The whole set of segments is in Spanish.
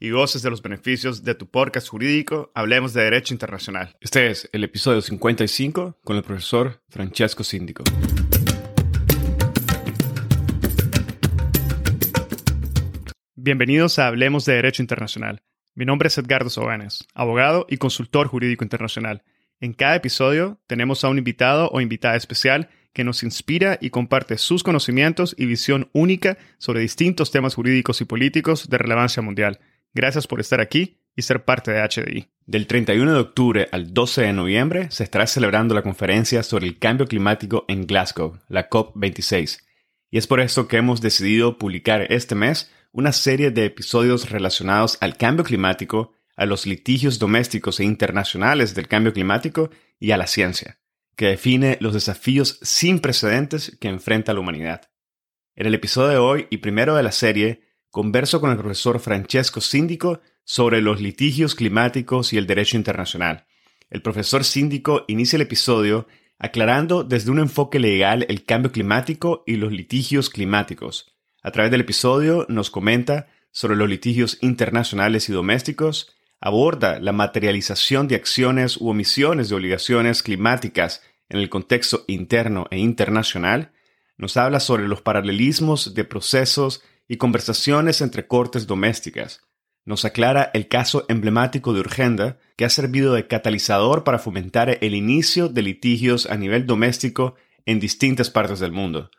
y goces de los beneficios de tu podcast jurídico Hablemos de Derecho Internacional. Este es el episodio 55 con el profesor Francesco Síndico. Bienvenidos a Hablemos de Derecho Internacional. Mi nombre es Edgardo Sobanes, abogado y consultor jurídico internacional. En cada episodio tenemos a un invitado o invitada especial que nos inspira y comparte sus conocimientos y visión única sobre distintos temas jurídicos y políticos de relevancia mundial. Gracias por estar aquí y ser parte de HDI. Del 31 de octubre al 12 de noviembre se estará celebrando la conferencia sobre el cambio climático en Glasgow, la COP26. Y es por esto que hemos decidido publicar este mes una serie de episodios relacionados al cambio climático, a los litigios domésticos e internacionales del cambio climático y a la ciencia, que define los desafíos sin precedentes que enfrenta la humanidad. En el episodio de hoy y primero de la serie, converso con el profesor Francesco Síndico sobre los litigios climáticos y el derecho internacional. El profesor Síndico inicia el episodio aclarando desde un enfoque legal el cambio climático y los litigios climáticos. A través del episodio nos comenta sobre los litigios internacionales y domésticos, aborda la materialización de acciones u omisiones de obligaciones climáticas en el contexto interno e internacional, nos habla sobre los paralelismos de procesos y conversaciones entre cortes domésticas. Nos aclara el caso emblemático de Urgenda, que ha servido de catalizador para fomentar el inicio de litigios a nivel doméstico en distintas partes del mundo.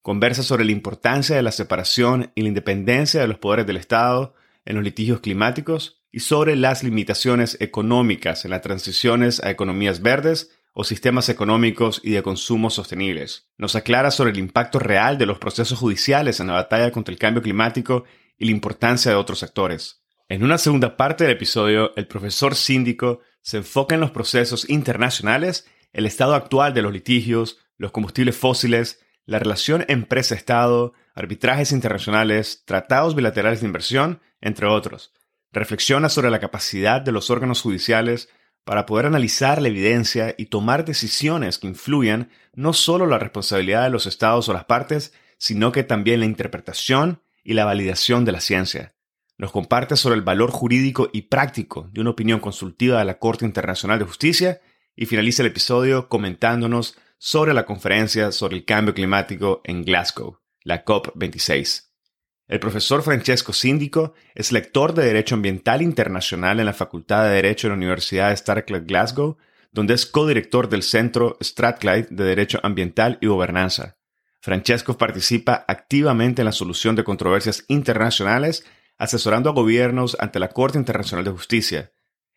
Conversa sobre la importancia de la separación y la independencia de los poderes del Estado en los litigios climáticos y sobre las limitaciones económicas en las transiciones a economías verdes o sistemas económicos y de consumo sostenibles. Nos aclara sobre el impacto real de los procesos judiciales en la batalla contra el cambio climático y la importancia de otros sectores. En una segunda parte del episodio, el profesor síndico se enfoca en los procesos internacionales, el estado actual de los litigios, los combustibles fósiles, la relación empresa-estado, arbitrajes internacionales, tratados bilaterales de inversión, entre otros. Reflexiona sobre la capacidad de los órganos judiciales para poder analizar la evidencia y tomar decisiones que influyan no solo la responsabilidad de los estados o las partes, sino que también la interpretación y la validación de la ciencia. Nos comparte sobre el valor jurídico y práctico de una opinión consultiva de la Corte Internacional de Justicia y finaliza el episodio comentándonos sobre la conferencia sobre el cambio climático en Glasgow, la COP26. El profesor Francesco Síndico es lector de Derecho Ambiental Internacional en la Facultad de Derecho de la Universidad de Strathclyde Glasgow, donde es codirector del Centro Strathclyde de Derecho Ambiental y Gobernanza. Francesco participa activamente en la solución de controversias internacionales, asesorando a gobiernos ante la Corte Internacional de Justicia.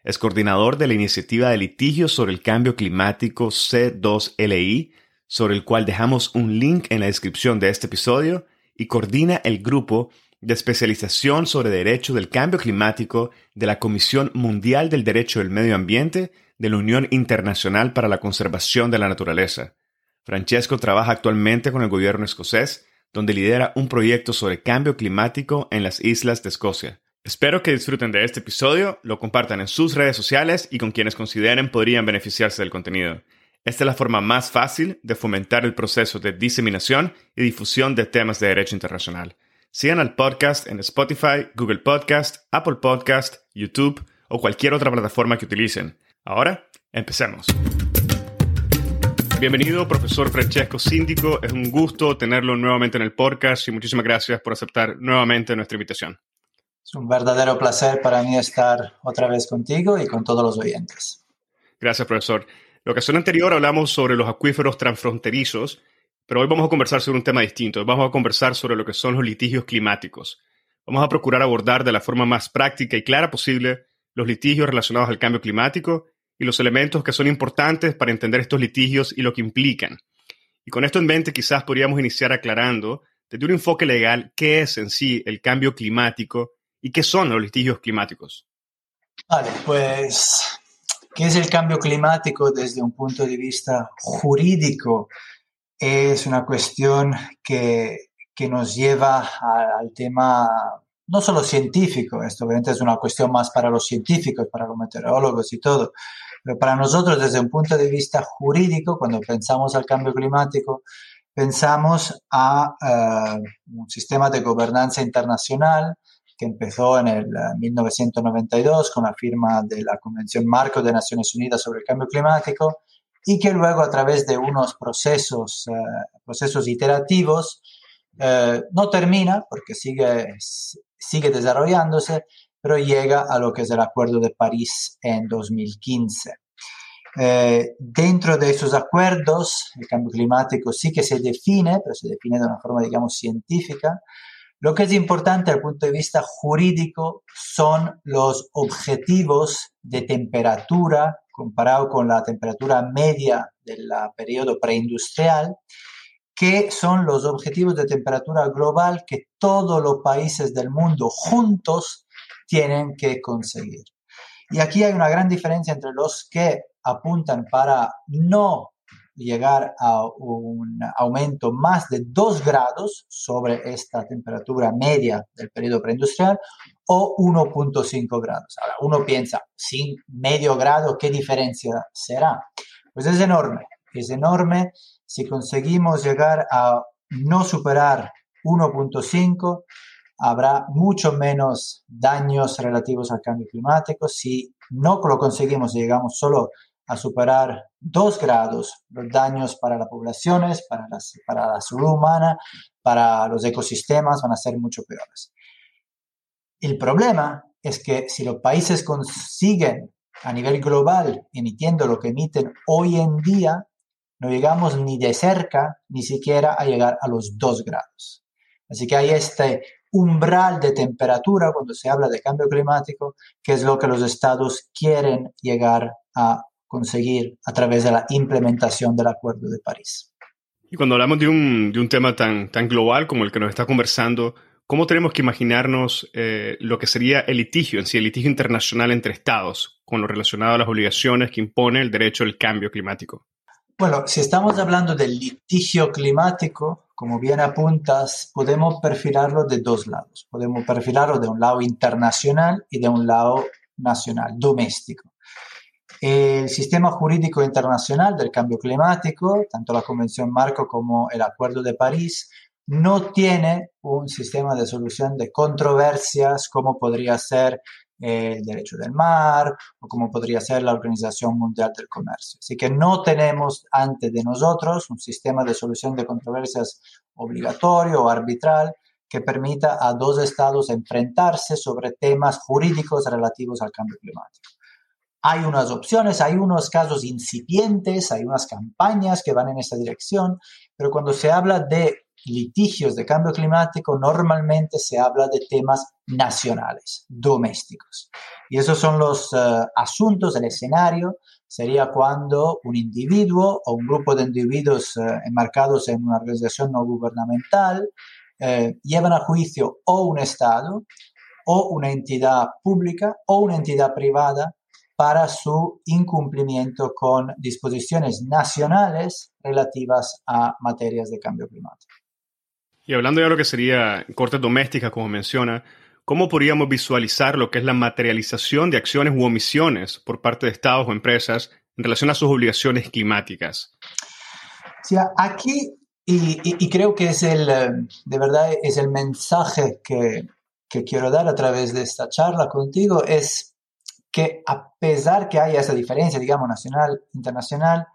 Es coordinador de la iniciativa de litigio sobre el cambio climático C2LI, sobre el cual dejamos un link en la descripción de este episodio, y coordina el grupo de especialización sobre derecho del cambio climático de la Comisión Mundial del Derecho del Medio Ambiente de la Unión Internacional para la Conservación de la Naturaleza. Francesco trabaja actualmente con el gobierno escocés, donde lidera un proyecto sobre cambio climático en las islas de Escocia. Espero que disfruten de este episodio, lo compartan en sus redes sociales y con quienes consideren podrían beneficiarse del contenido. Esta es la forma más fácil de fomentar el proceso de diseminación y difusión de temas de derecho internacional. Sigan al podcast en Spotify, Google Podcast, Apple Podcast, YouTube o cualquier otra plataforma que utilicen. Ahora, empecemos. Bienvenido, profesor Francesco Síndico. Es un gusto tenerlo nuevamente en el podcast y muchísimas gracias por aceptar nuevamente nuestra invitación. Es un verdadero placer para mí estar otra vez contigo y con todos los oyentes. Gracias, profesor. La ocasión anterior hablamos sobre los acuíferos transfronterizos, pero hoy vamos a conversar sobre un tema distinto. vamos a conversar sobre lo que son los litigios climáticos. Vamos a procurar abordar de la forma más práctica y clara posible los litigios relacionados al cambio climático y los elementos que son importantes para entender estos litigios y lo que implican. Y con esto en mente quizás podríamos iniciar aclarando desde un enfoque legal qué es en sí el cambio climático y qué son los litigios climáticos. Vale, pues ¿Qué es el cambio climático desde un punto de vista jurídico? Es una cuestión que, que nos lleva al tema no solo científico, esto obviamente es una cuestión más para los científicos, para los meteorólogos y todo, pero para nosotros desde un punto de vista jurídico, cuando pensamos al cambio climático, pensamos a uh, un sistema de gobernanza internacional que empezó en el 1992 eh, con la firma de la Convención Marco de Naciones Unidas sobre el Cambio Climático y que luego a través de unos procesos, eh, procesos iterativos eh, no termina porque sigue, sigue desarrollándose, pero llega a lo que es el Acuerdo de París en 2015. dentro de esos acuerdos, el cambio climático sí que se define, pero se define de una forma, digamos, científica, lo que es importante desde el punto de vista jurídico son los objetivos de temperatura comparado con la temperatura media del periodo preindustrial, que son los objetivos de temperatura global que todos los países del mundo juntos tienen que conseguir. Y aquí hay una gran diferencia entre los que apuntan para no llegar a un aumento más de 2 grados sobre esta temperatura media del periodo preindustrial o 1.5 grados. Ahora, uno piensa, sin medio grado, ¿qué diferencia será? Pues es enorme, es enorme. Si conseguimos llegar a no superar 1.5, habrá mucho menos daños relativos al cambio climático. Si no lo conseguimos y llegamos solo a superar dos grados los daños para las poblaciones, para, para la salud humana, para los ecosistemas van a ser mucho peores. El problema es que si los países consiguen a nivel global emitiendo lo que emiten hoy en día, no llegamos ni de cerca ni siquiera a llegar a los dos grados. Así que hay este umbral de temperatura cuando se habla de cambio climático, que es lo que los estados quieren llegar a conseguir a través de la implementación del Acuerdo de París. Y cuando hablamos de un, de un tema tan, tan global como el que nos está conversando, ¿cómo tenemos que imaginarnos eh, lo que sería el litigio en sí, el litigio internacional entre estados, con lo relacionado a las obligaciones que impone el derecho al cambio climático? Bueno, si estamos hablando del litigio climático, como bien apuntas, podemos perfilarlo de dos lados. Podemos perfilarlo de un lado internacional y de un lado nacional, doméstico. El sistema jurídico internacional del cambio climático, tanto la Convención Marco como el Acuerdo de París, no tiene un sistema de solución de controversias como podría ser el derecho del mar o como podría ser la Organización Mundial del Comercio. Así que no tenemos ante de nosotros un sistema de solución de controversias obligatorio o arbitral que permita a dos estados enfrentarse sobre temas jurídicos relativos al cambio climático. Hay unas opciones, hay unos casos incipientes, hay unas campañas que van en esta dirección, pero cuando se habla de litigios de cambio climático, normalmente se habla de temas nacionales, domésticos. Y esos son los eh, asuntos, el escenario sería cuando un individuo o un grupo de individuos eh, enmarcados en una organización no gubernamental eh, llevan a juicio o un Estado o una entidad pública o una entidad privada para su incumplimiento con disposiciones nacionales relativas a materias de cambio climático. Y hablando ya de lo que sería cortes domésticas, como menciona, ¿cómo podríamos visualizar lo que es la materialización de acciones u omisiones por parte de estados o empresas en relación a sus obligaciones climáticas? Sí, aquí, y, creo que es el, de verdad, es el mensaje que, que quiero dar a través de esta charla contigo, es que a pesar que haya esa diferencia, digamos, nacional, internacional,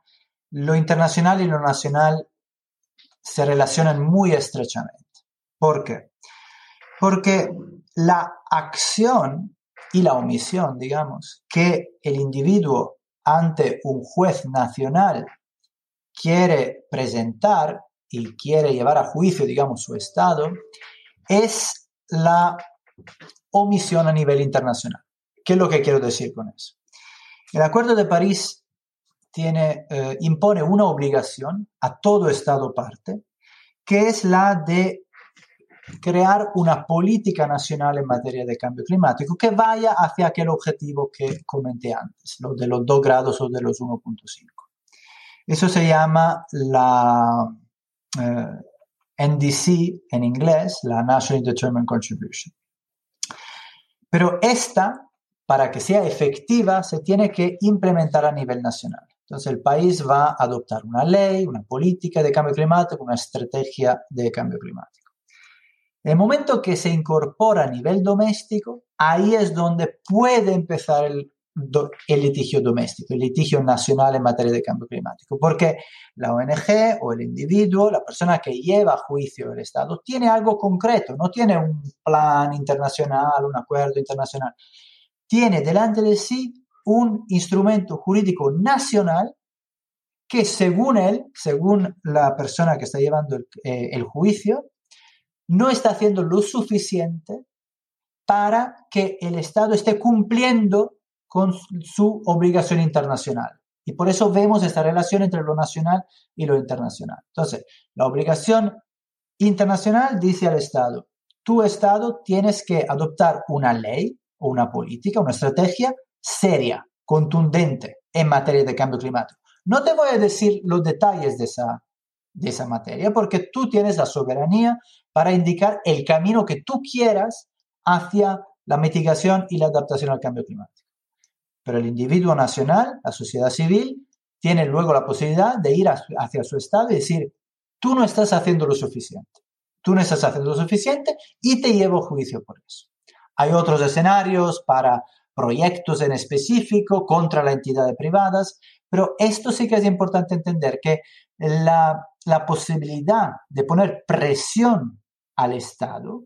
lo internacional y lo nacional se relacionan muy estrechamente. ¿Por qué? Porque la acción y la omisión, digamos, que el individuo ante un juez nacional quiere presentar y quiere llevar a juicio, digamos, su Estado, es la omisión a nivel internacional. ¿Qué es lo que quiero decir con eso? El Acuerdo de París tiene, eh, impone una obligación a todo Estado parte, que es la de crear una política nacional en materia de cambio climático que vaya hacia aquel objetivo que comenté antes, lo de los 2 grados o de los 1.5. Eso se llama la eh, NDC en inglés, la National Determined Contribution. Pero esta, para que sea efectiva, se tiene que implementar a nivel nacional. Entonces el país va a adoptar una ley, una política de cambio climático, una estrategia de cambio climático. El momento que se incorpora a nivel doméstico, ahí es donde puede empezar el, litigio doméstico, el litigio nacional en materia de cambio climático, porque la ONG o el individuo, la persona que lleva a juicio el Estado, tiene algo concreto, no tiene un plan internacional, un acuerdo internacional, tiene delante de sí un instrumento jurídico nacional que según él, según la persona que está llevando el eh, juicio, no está haciendo lo suficiente para que el Estado esté cumpliendo con su obligación internacional. Y por eso vemos esta relación entre lo nacional y lo internacional. Entonces, la obligación internacional dice al Estado, tu Estado tienes que adoptar una ley o una política, una estrategia seria, contundente en materia de cambio climático. No te voy a decir los detalles de esa, de esa materia porque tú tienes la soberanía para indicar el camino que tú quieras hacia la mitigación y la adaptación al cambio climático. Pero el individuo nacional, la sociedad civil, tiene luego la posibilidad de ir hacia su estado y decir, tú no estás haciendo lo suficiente, tú no estás haciendo lo suficiente y te llevo juicio por eso. Hay otros escenarios para proyectos en específico contra la entidad de privadas, pero esto sí que es importante entender que la, la posibilidad de poner presión al Estado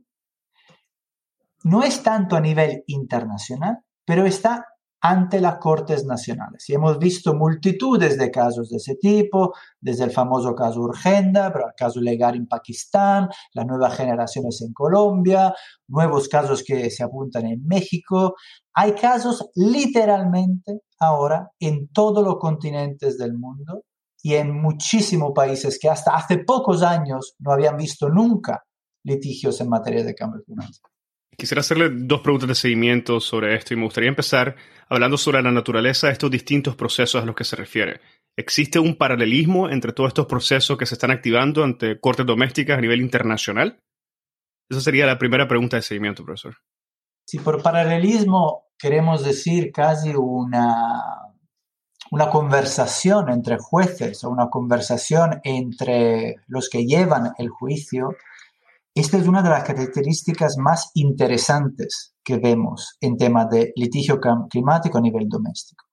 no es tanto a nivel internacional, pero está ante las Cortes Nacionales. Y hemos visto multitudes de casos de ese tipo, desde el famoso caso Urgenda, pero el caso legal en Pakistán, las nuevas generaciones en Colombia, nuevos casos que se apuntan en México. Hay casos literalmente ahora en todos los continentes del mundo y en muchísimos países que hasta hace pocos años no habían visto nunca litigios en materia de cambio climático. Quisiera hacerle dos preguntas de seguimiento sobre esto y me gustaría empezar hablando sobre la naturaleza de estos distintos procesos a los que se refiere. ¿Existe un paralelismo entre todos estos procesos que se están activando ante cortes domésticas a nivel internacional? Esa sería la primera pregunta de seguimiento, profesor. Si por paralelismo queremos decir casi una, una conversación entre jueces o una conversación entre los que llevan el juicio, esta es una de las características más interesantes que vemos en temas de litigio climático a nivel doméstico.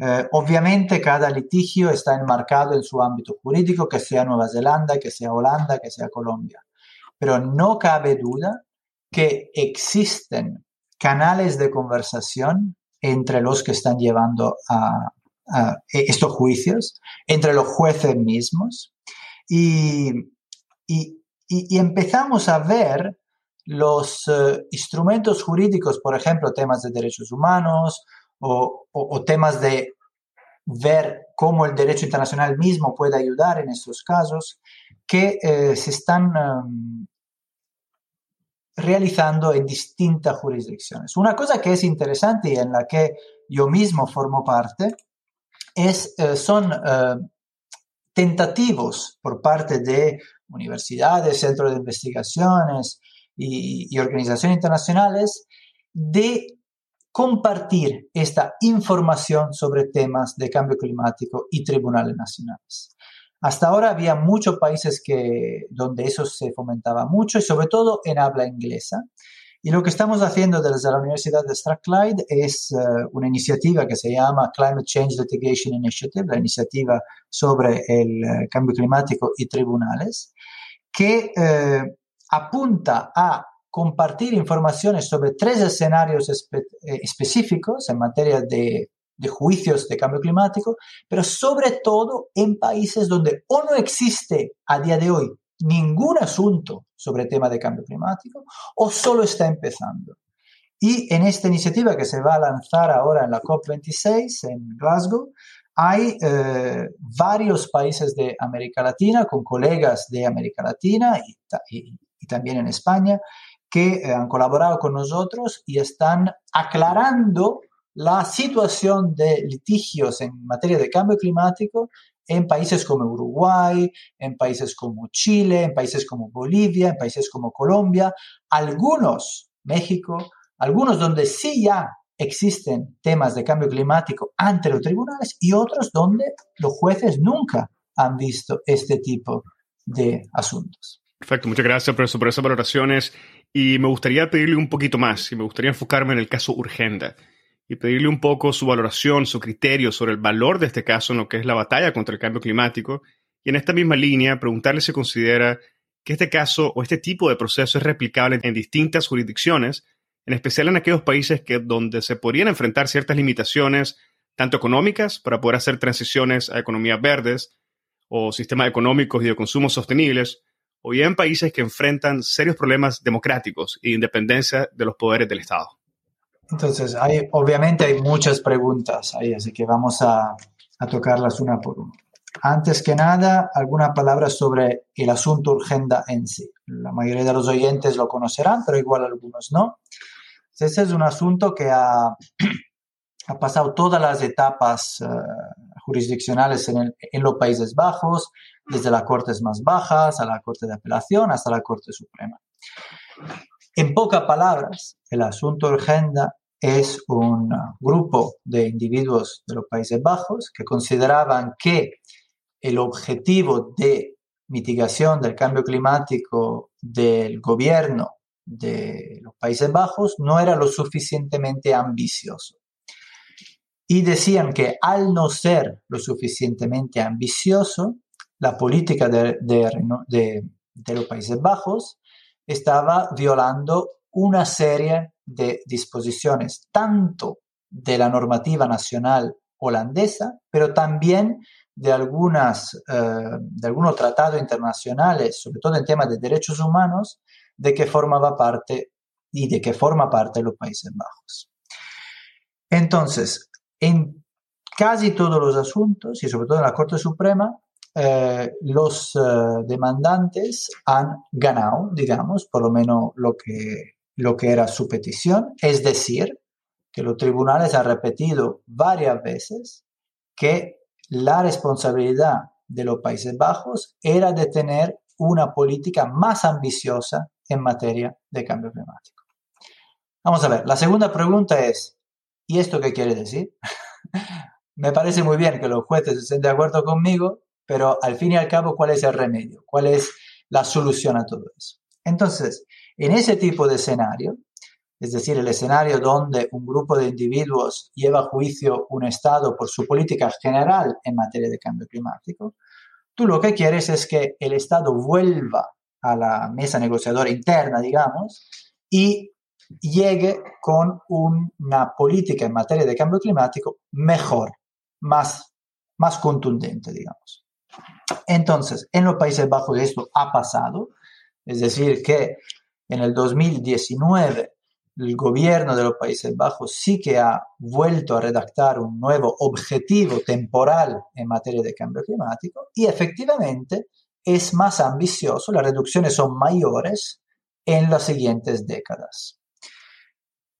Eh, obviamente cada litigio está enmarcado en su ámbito jurídico, que sea Nueva Zelanda, que sea Holanda, que sea Colombia. Pero no cabe duda que existen canales de conversación entre los que están llevando a, estos juicios, entre los jueces mismos. Y, y, y, empezamos a ver los eh, instrumentos jurídicos, por ejemplo, temas de derechos humanos o, temas de ver cómo el derecho internacional mismo puede ayudar en estos casos, que eh, se están em, realizando en distintas jurisdicciones. Una cosa que es interesante y en la que yo mismo formo parte es, eh, son tentativos por parte de universidades, centros de investigaciones y, organizaciones internacionales de compartir esta información sobre temas de cambio climático y tribunales nacionales. Hasta ahora había muchos países que, donde eso se fomentaba mucho y sobre todo en habla inglesa. Y lo que estamos haciendo desde la Universidad de Strathclyde es eh, una iniciativa que se llama Climate Change Litigation Initiative, la iniciativa sobre el eh, cambio climático y tribunales, que eh, apunta a compartir informaciones sobre tres escenarios específicos en materia de de juicios de cambio climático, pero sobre todo en países donde o no existe a día de hoy ningún asunto sobre el tema de cambio climático o solo está empezando. Y en esta iniciativa que se va a lanzar ahora en la COP26 en Glasgow, hay eh, varios países de América Latina, con colegas de América Latina y, también en España, que eh, han colaborado con nosotros y están aclarando la situación de litigios en materia de cambio climático en países como Uruguay, en países como Chile, en países como Bolivia, en países como Colombia, algunos, México, algunos donde sí ya existen temas de cambio climático ante los tribunales y otros donde los jueces nunca han visto este tipo de asuntos. Perfecto, muchas gracias por, por esas valoraciones y me gustaría pedirle un poquito más y me gustaría enfocarme en el caso Urgenda y pedirle un poco su valoración, su criterio sobre el valor de este caso en lo que es la batalla contra el cambio climático y en esta misma línea preguntarle si considera que este caso o este tipo de proceso es replicable en distintas jurisdicciones, en especial en aquellos países que, donde se podrían enfrentar ciertas limitaciones, tanto económicas para poder hacer transiciones a economías verdes o sistemas económicos y de consumo sostenibles, o bien países que enfrentan serios problemas democráticos e independencia de los poderes del Estado. Entonces, hay, obviamente hay muchas preguntas ahí, así que vamos a, a tocarlas una por una. Antes que nada, alguna palabra sobre el asunto Urgenda en sí. La mayoría de los oyentes lo conocerán, pero igual algunos no. Ese es un asunto que ha, ha pasado todas las etapas uh, jurisdiccionales en, el, en, los Países Bajos, desde las Cortes más bajas a la Corte de Apelación hasta la Corte Suprema. En pocas palabras, el asunto Urgenda es un grupo de individuos de los Países Bajos que consideraban que el objetivo de mitigación del cambio climático del gobierno de los Países Bajos no era lo suficientemente ambicioso. Y decían que al no ser lo suficientemente ambicioso, la política de, de, los Países Bajos estaba violando una serie de disposiciones tanto de la normativa nacional holandesa, pero también de, algunas, eh, de algunos tratados internacionales, sobre todo en temas de derechos humanos, de que formaba parte y de que forma parte de los Países Bajos. Entonces, en casi todos los asuntos, y sobre todo en la Corte Suprema, eh, los eh, demandantes han ganado, digamos, por lo menos lo que lo que era su petición, es decir, que los tribunales han repetido varias veces que la responsabilidad de los Países Bajos era de tener una política más ambiciosa en materia de cambio climático. Vamos a ver, la segunda pregunta es, ¿y esto qué quiere decir? Me parece muy bien que los jueces estén de acuerdo conmigo, pero al fin y al cabo, ¿cuál es el remedio? ¿Cuál es la solución a todo eso? Entonces, en ese tipo de escenario, es decir, el escenario donde un grupo de individuos lleva a juicio un Estado por su política general en materia de cambio climático, tú lo que quieres es que el Estado vuelva a la mesa negociadora interna, digamos, y llegue con una política en materia de cambio climático mejor, más, más contundente, digamos. Entonces, en los Países Bajos esto ha pasado, es decir, que en el 2019, el gobierno de los Países Bajos sí que ha vuelto a redactar un nuevo objetivo temporal en materia de cambio climático y efectivamente es más ambicioso, las reducciones son mayores en las siguientes décadas.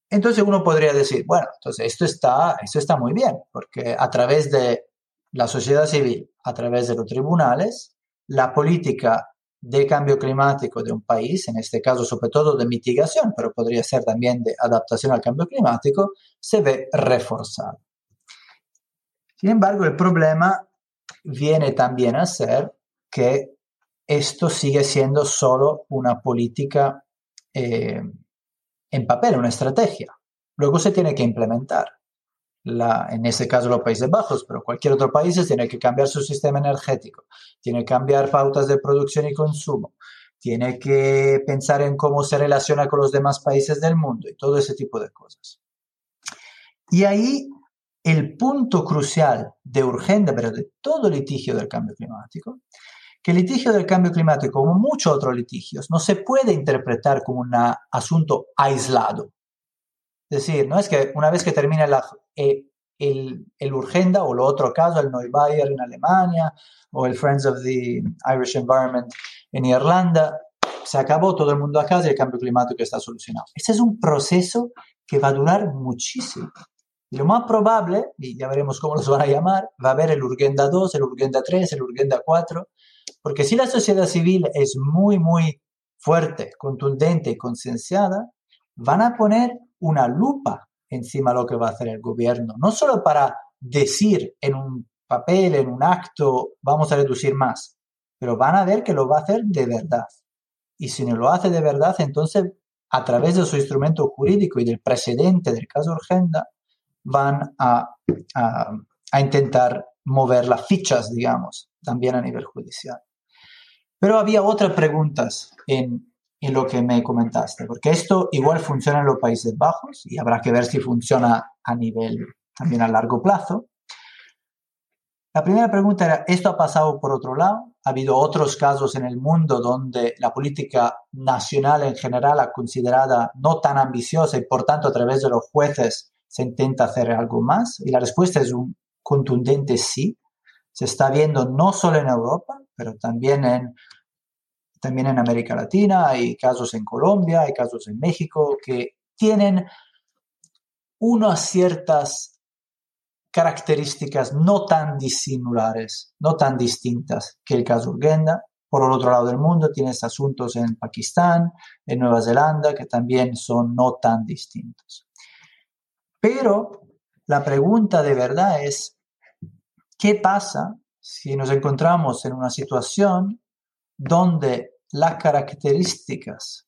Entonces uno podría decir, bueno, entonces esto está, esto está muy bien, porque a través de la sociedad civil, a través de los tribunales, la política de cambio climático de un país, en este caso sobre todo de mitigación, pero podría ser también de adaptación al cambio climático, se ve reforzado. Sin embargo, el problema viene también a ser que esto sigue siendo solo una política eh, en papel, una estrategia. Luego se tiene que implementar en ese caso los Países Bajos, pero cualquier otro país tiene que cambiar su sistema energético, tiene que cambiar pautas de producción y consumo, tiene que pensar en cómo se relaciona con los demás países del mundo y todo ese tipo de cosas. Y ahí el punto crucial de urgencia, pero de todo litigio del cambio climático, que el litigio del cambio climático, como muchos otros litigios, no se puede interpretar como un asunto aislado. Decir, no es que una vez que termine la, eh, el, el Urgenda o el otro caso, el Neubayer en Alemania o el Friends of the Irish Environment en Irlanda, se acabó todo el mundo a casa y el cambio climático está solucionado. Este es un proceso que va a durar muchísimo. Y lo más probable, y ya veremos cómo los van a llamar, va a haber el Urgenda 2, el Urgenda 3, el Urgenda 4, porque si la sociedad civil es muy, muy fuerte, contundente y concienciada, van a poner una lupa encima de lo que va a hacer el gobierno, no solo para decir en un papel, en un acto, vamos a reducir más, pero van a ver que lo va a hacer de verdad. Y si no lo hace de verdad, entonces a través de su instrumento jurídico y del precedente del caso Urgenda, van a, a, intentar mover las fichas, digamos, también a nivel judicial. Pero había otras preguntas en, en lo que me comentaste, porque esto igual funciona en los Países Bajos y habrá que ver si funciona a nivel también a largo plazo. La primera pregunta era, ¿esto ha pasado por otro lado? Ha habido otros casos en el mundo donde la política nacional en general ha considerada no tan ambiciosa y por tanto a través de los jueces se intenta hacer algo más. Y la respuesta es un contundente sí. Se está viendo no solo en Europa, pero también en, también en América Latina, hay casos en Colombia, hay casos en México que tienen unas ciertas características no tan dissimulares, no tan distintas que el caso Urgenda. Por el otro lado del mundo tienes asuntos en Pakistán, en Nueva Zelanda, que también son no tan distintos. Pero la pregunta de verdad es, ¿qué pasa si nos encontramos en una situación donde las características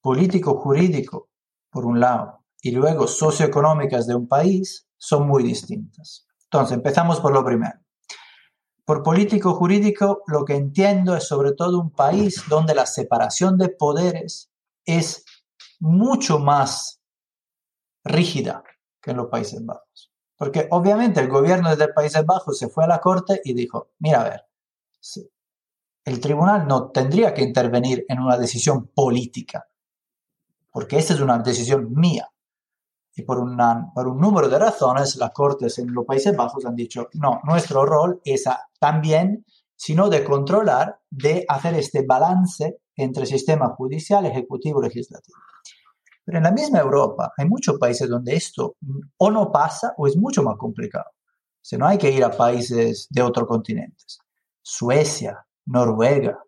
político-jurídico, por un lado, y luego socioeconómicas de un país son muy distintas. Entonces, empezamos por lo primero. Por político jurídico, lo que entiendo es sobre todo un país donde la separación de poderes es mucho más rígida que en los Países Bajos. Porque obviamente el gobierno de Países Bajos se fue a la corte y dijo, mira, a ver, el tribunal no tendría que intervenir en una decisión política, porque esta es una decisión mía. Y por, un número de razones, las cortes en los Países Bajos han dicho, no, nuestro rol es también, sino de controlar, de hacer este balance entre sistema judicial, ejecutivo y legislativo. Pero en la misma Europa hay muchos países donde esto o no pasa o es mucho más complicado. Si no hay que ir a países de otros continentes. Suecia, Noruega.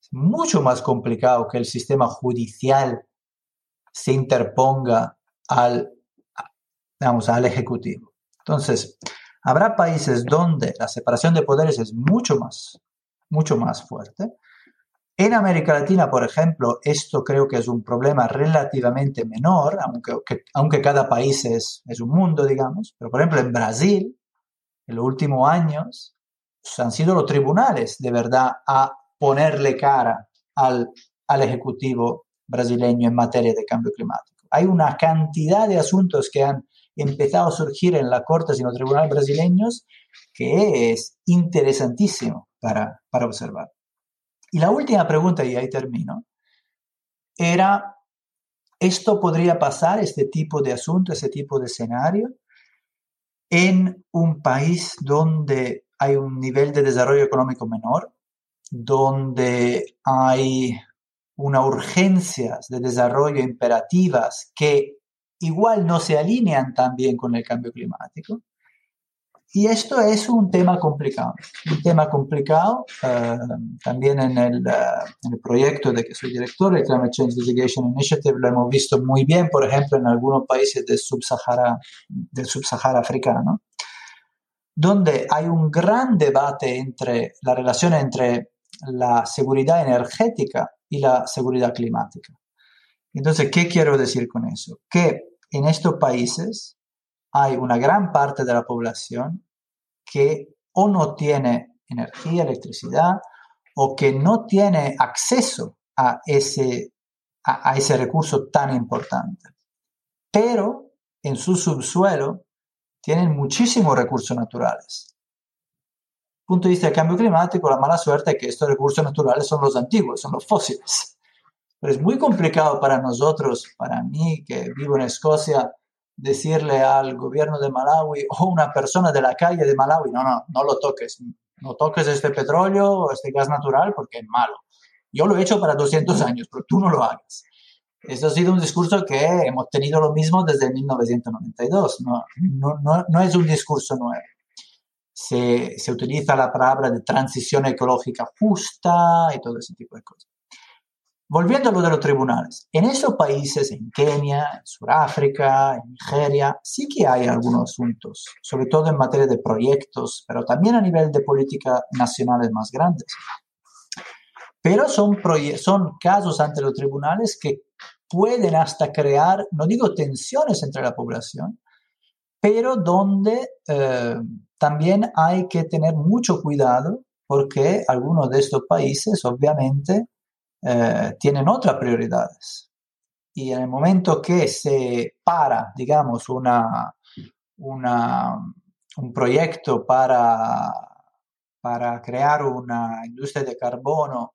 Es mucho más complicado que el sistema judicial se interponga al digamos, al Ejecutivo. Entonces, habrá países donde la separación de poderes es mucho más, mucho más fuerte. En América Latina, por ejemplo, esto creo que es un problema relativamente menor, aunque, aunque cada país es, es, un mundo, digamos. Pero, por ejemplo, en Brasil, en los últimos años, han sido los tribunales de verdad a ponerle cara al, al Ejecutivo brasileño en materia de cambio climático. Hay una cantidad de asuntos que han empezado a surgir en la Corte y en los tribunales brasileños que es interesantísimo para, para observar. Y la última pregunta, y ahí termino, era, ¿esto podría pasar, este tipo de asunto, este tipo de escenario, en un país donde hay un nivel de desarrollo económico menor, donde hay una urgencia de desarrollo imperativas que igual no se alinean tan bien con el cambio climático. Y esto es un tema complicado, un tema complicado eh, también en el, eh, en el, proyecto de que soy director, el Climate Change Litigation Initiative, lo hemos visto muy bien, por ejemplo, en algunos países del subsahara, del subsahara africano, donde hay un gran debate entre la relación entre la seguridad energética y la seguridad climática. Entonces, ¿qué quiero decir con eso? Que en estos países hay una gran parte de la población que o no tiene energía, electricidad, o que no tiene acceso a ese, a, ese recurso tan importante. Pero en su subsuelo tienen muchísimos recursos naturales. Punto de vista del cambio climático, la mala suerte es que estos recursos naturales son los antiguos, son los fósiles. Pero es muy complicado para nosotros, para mí que vivo en Escocia, decirle al gobierno de Malawi o una persona de la calle de Malawi, no, no, no lo toques, no toques este petróleo o este gas natural porque es malo. Yo lo he hecho para 200 años, pero tú no lo hagas. Esto ha sido un discurso que hemos tenido lo mismo desde 1992, no, no, no, es un discurso nuevo. Se, se utiliza la palabra de transición ecológica justa y todo ese tipo de cosas. Volviendo a lo de los tribunales, en esos países, en Kenia, en Sudáfrica, en Nigeria, sí que hay algunos asuntos, sobre todo en materia de proyectos, pero también a nivel de políticas nacionales más grandes. Pero son, son casos ante los tribunales que pueden hasta crear, no digo tensiones entre la población, pero donde eh, también hay que tener mucho cuidado porque algunos de estos países obviamente eh, tienen otras prioridades. Y en el momento que se para, digamos, una, una, un proyecto para, para crear una industria de carbono.